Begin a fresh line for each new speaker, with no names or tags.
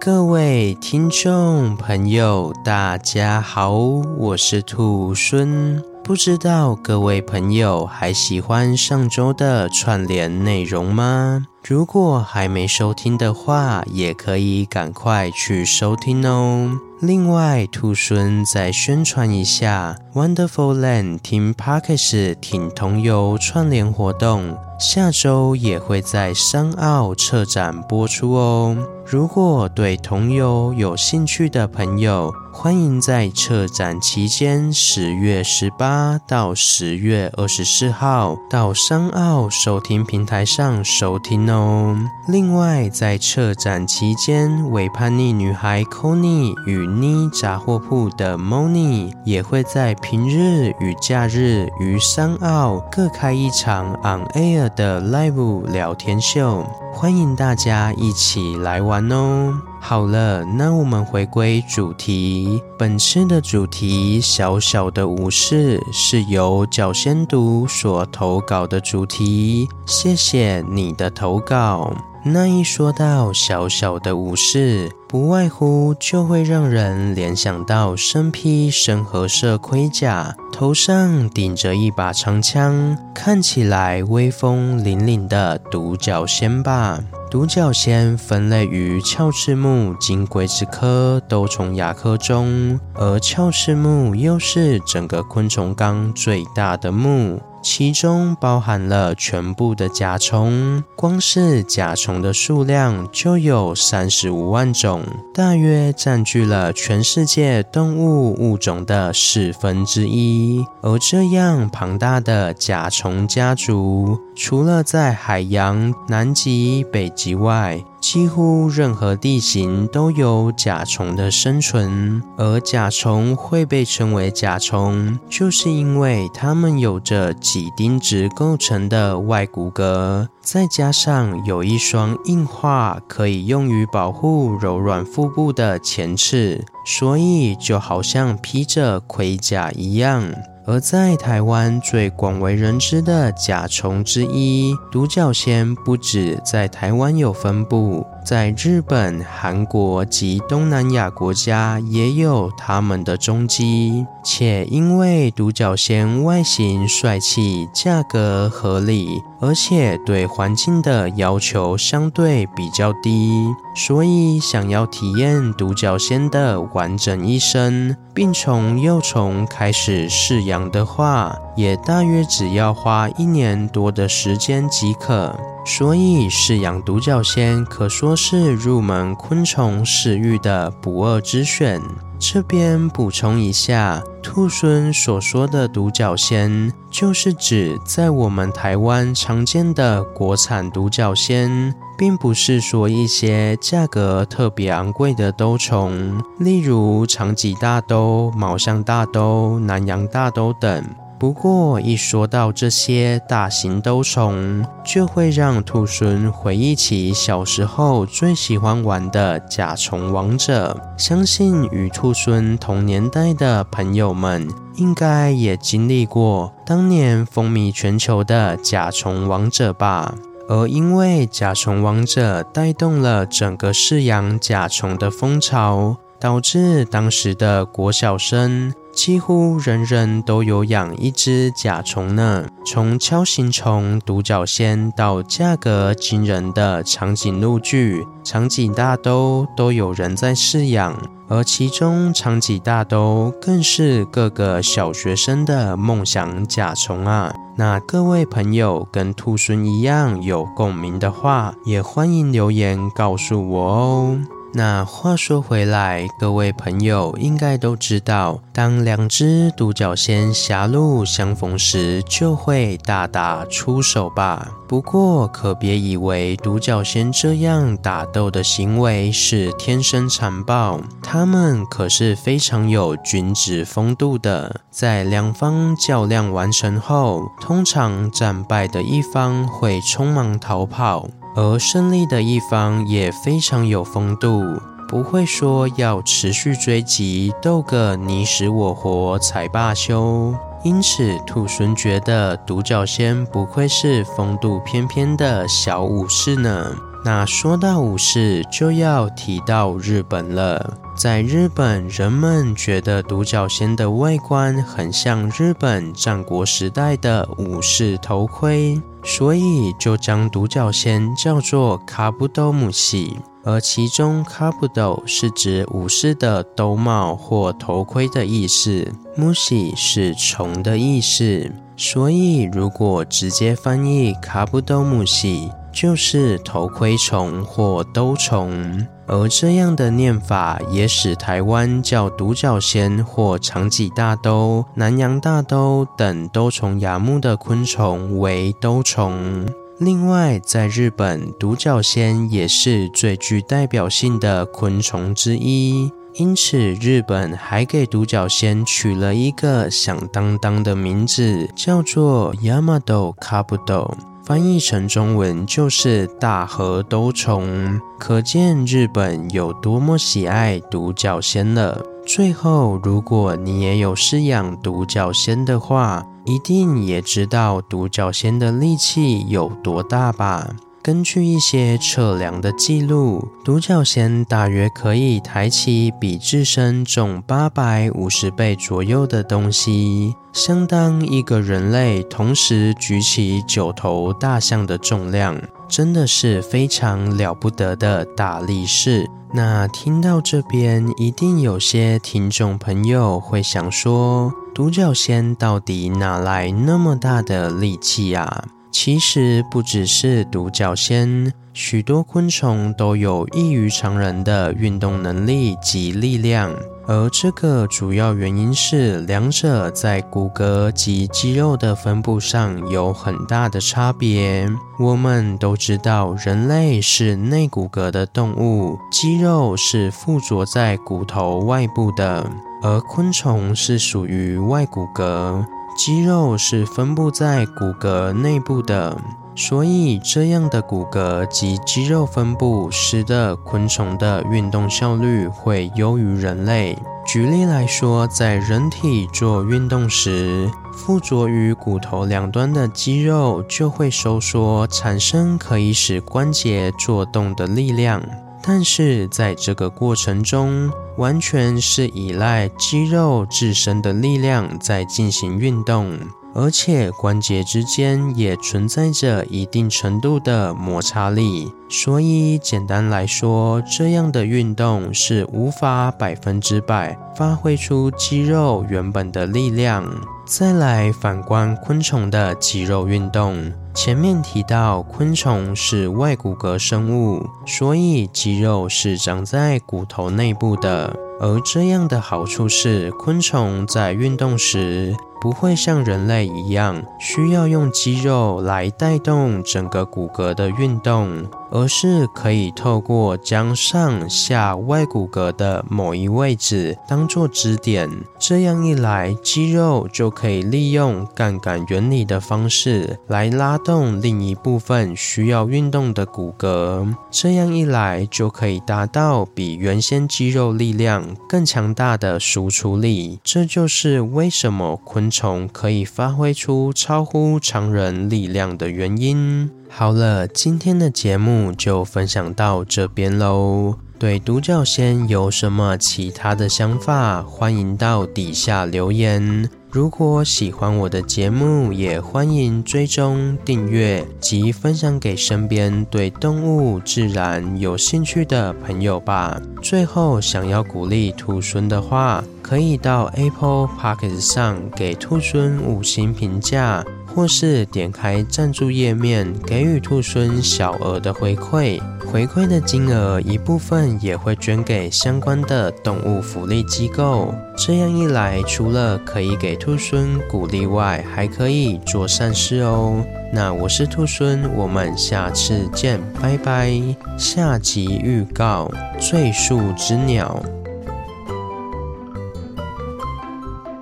各位听众朋友，大家好，我是兔孙。不知道各位朋友还喜欢上周的串联内容吗？如果还没收听的话，也可以赶快去收听哦。另外，兔孙再宣传一下 Wonderful Land 听 Podcast 听童游串联活动，下周也会在商奥车展播出哦。如果对童游有兴趣的朋友，欢迎在车展期间，十月十八到十月二十四号到商奥收听平台上收听哦。另外，在车展期间，为叛逆女孩 Connie 与妮杂货铺的 Moni 也会在平日与假日于商澳各开一场 On Air 的 Live 聊天秀。欢迎大家一起来玩哦！好了，那我们回归主题。本次的主题“小小的武士”是由脚仙读所投稿的主题，谢谢你的投稿。那一说到小小的武士，不外乎就会让人联想到身披深褐色盔甲，头上顶着一把长枪，看起来威风凛凛的独角仙吧。独角仙分类于鞘翅目金龟子科兜虫亚科中，而鞘翅目又是整个昆虫纲最大的目。其中包含了全部的甲虫，光是甲虫的数量就有三十五万种，大约占据了全世界动物物种的四分之一。而这样庞大的甲虫家族，除了在海洋、南极、北极外，几乎任何地形都有甲虫的生存，而甲虫会被称为甲虫，就是因为它们有着几丁质构成的外骨骼，再加上有一双硬化可以用于保护柔软腹部的前翅，所以就好像披着盔甲一样。而在台湾最广为人知的甲虫之一——独角仙，不止在台湾有分布。在日本、韩国及东南亚国家也有它们的踪迹，且因为独角仙外形帅气、价格合理，而且对环境的要求相对比较低，所以想要体验独角仙的完整一生，并从幼虫开始饲养的话，也大约只要花一年多的时间即可。所以，饲养独角仙可说是入门昆虫饲育的不二之选。这边补充一下，兔猻所说的独角仙，就是指在我们台湾常见的国产独角仙，并不是说一些价格特别昂贵的兜虫，例如长棘大兜、毛象大兜、南洋大兜等。不过，一说到这些大型兜虫，就会让兔猻回忆起小时候最喜欢玩的甲虫王者。相信与兔猻同年代的朋友们，应该也经历过当年风靡全球的甲虫王者吧？而因为甲虫王者带动了整个饲养甲虫的风潮，导致当时的国小生。几乎人人都有养一只甲虫呢，从锹形虫独角仙到价格惊人的长颈鹿巨、长颈大兜都有人在饲养，而其中长颈大兜更是各个小学生的梦想甲虫啊！那各位朋友跟兔猻一样有共鸣的话，也欢迎留言告诉我哦。那话说回来，各位朋友应该都知道，当两只独角仙狭路相逢时，就会大打出手吧？不过可别以为独角仙这样打斗的行为是天生残暴，他们可是非常有君子风度的。在两方较量完成后，通常战败的一方会匆忙逃跑。而胜利的一方也非常有风度，不会说要持续追击，斗个你死我活才罢休。因此，兔猻觉得独角仙不愧是风度翩翩的小武士呢。那说到武士，就要提到日本了。在日本，人们觉得独角仙的外观很像日本战国时代的武士头盔。所以就将独角仙叫做卡布多姆西，而其中卡布多是指武士的兜帽或头盔的意思，姆西是虫的意思。所以如果直接翻译卡布多姆西，就是头盔虫或兜虫。而这样的念法也使台湾叫独角仙或长脊大兜、南洋大兜等兜虫亚目的昆虫为兜虫。另外，在日本，独角仙也是最具代表性的昆虫之一，因此日本还给独角仙取了一个响当当的名字，叫做 Yamato Kabuto。翻译成中文就是大河都虫，可见日本有多么喜爱独角仙了。最后，如果你也有饲养独角仙的话，一定也知道独角仙的力气有多大吧？根据一些测量的记录，独角仙大约可以抬起比自身重八百五十倍左右的东西，相当一个人类同时举起九头大象的重量，真的是非常了不得的大力士。那听到这边，一定有些听众朋友会想说，独角仙到底哪来那么大的力气啊？其实不只是独角仙，许多昆虫都有异于常人的运动能力及力量，而这个主要原因是两者在骨骼及肌肉的分布上有很大的差别。我们都知道，人类是内骨骼的动物，肌肉是附着在骨头外部的，而昆虫是属于外骨骼。肌肉是分布在骨骼内部的，所以这样的骨骼及肌肉分布使得昆虫的运动效率会优于人类。举例来说，在人体做运动时，附着于骨头两端的肌肉就会收缩，产生可以使关节做动的力量。但是在这个过程中，完全是依赖肌肉自身的力量在进行运动，而且关节之间也存在着一定程度的摩擦力。所以简单来说，这样的运动是无法百分之百发挥出肌肉原本的力量。再来反观昆虫的肌肉运动。前面提到，昆虫是外骨骼生物，所以肌肉是长在骨头内部的。而这样的好处是，昆虫在运动时，不会像人类一样需要用肌肉来带动整个骨骼的运动，而是可以透过将上下外骨骼的某一位置当做支点，这样一来，肌肉就可以利用杠杆原理的方式来拉动另一部分需要运动的骨骼，这样一来就可以达到比原先肌肉力量更强大的输出力。这就是为什么昆虫可以发挥出超乎常人力量的原因。好了，今天的节目就分享到这边喽。对独角仙有什么其他的想法，欢迎到底下留言。如果喜欢我的节目，也欢迎追踪订阅及分享给身边对动物自然有兴趣的朋友吧。最后，想要鼓励兔孙的话，可以到 Apple Podcast 上给兔孙五星评价。或是点开赞助页面，给予兔猻小额的回馈。回馈的金额一部分也会捐给相关的动物福利机构。这样一来，除了可以给兔猻鼓励外，还可以做善事哦。那我是兔猻，我们下次见，拜拜。下集预告：最树之鸟。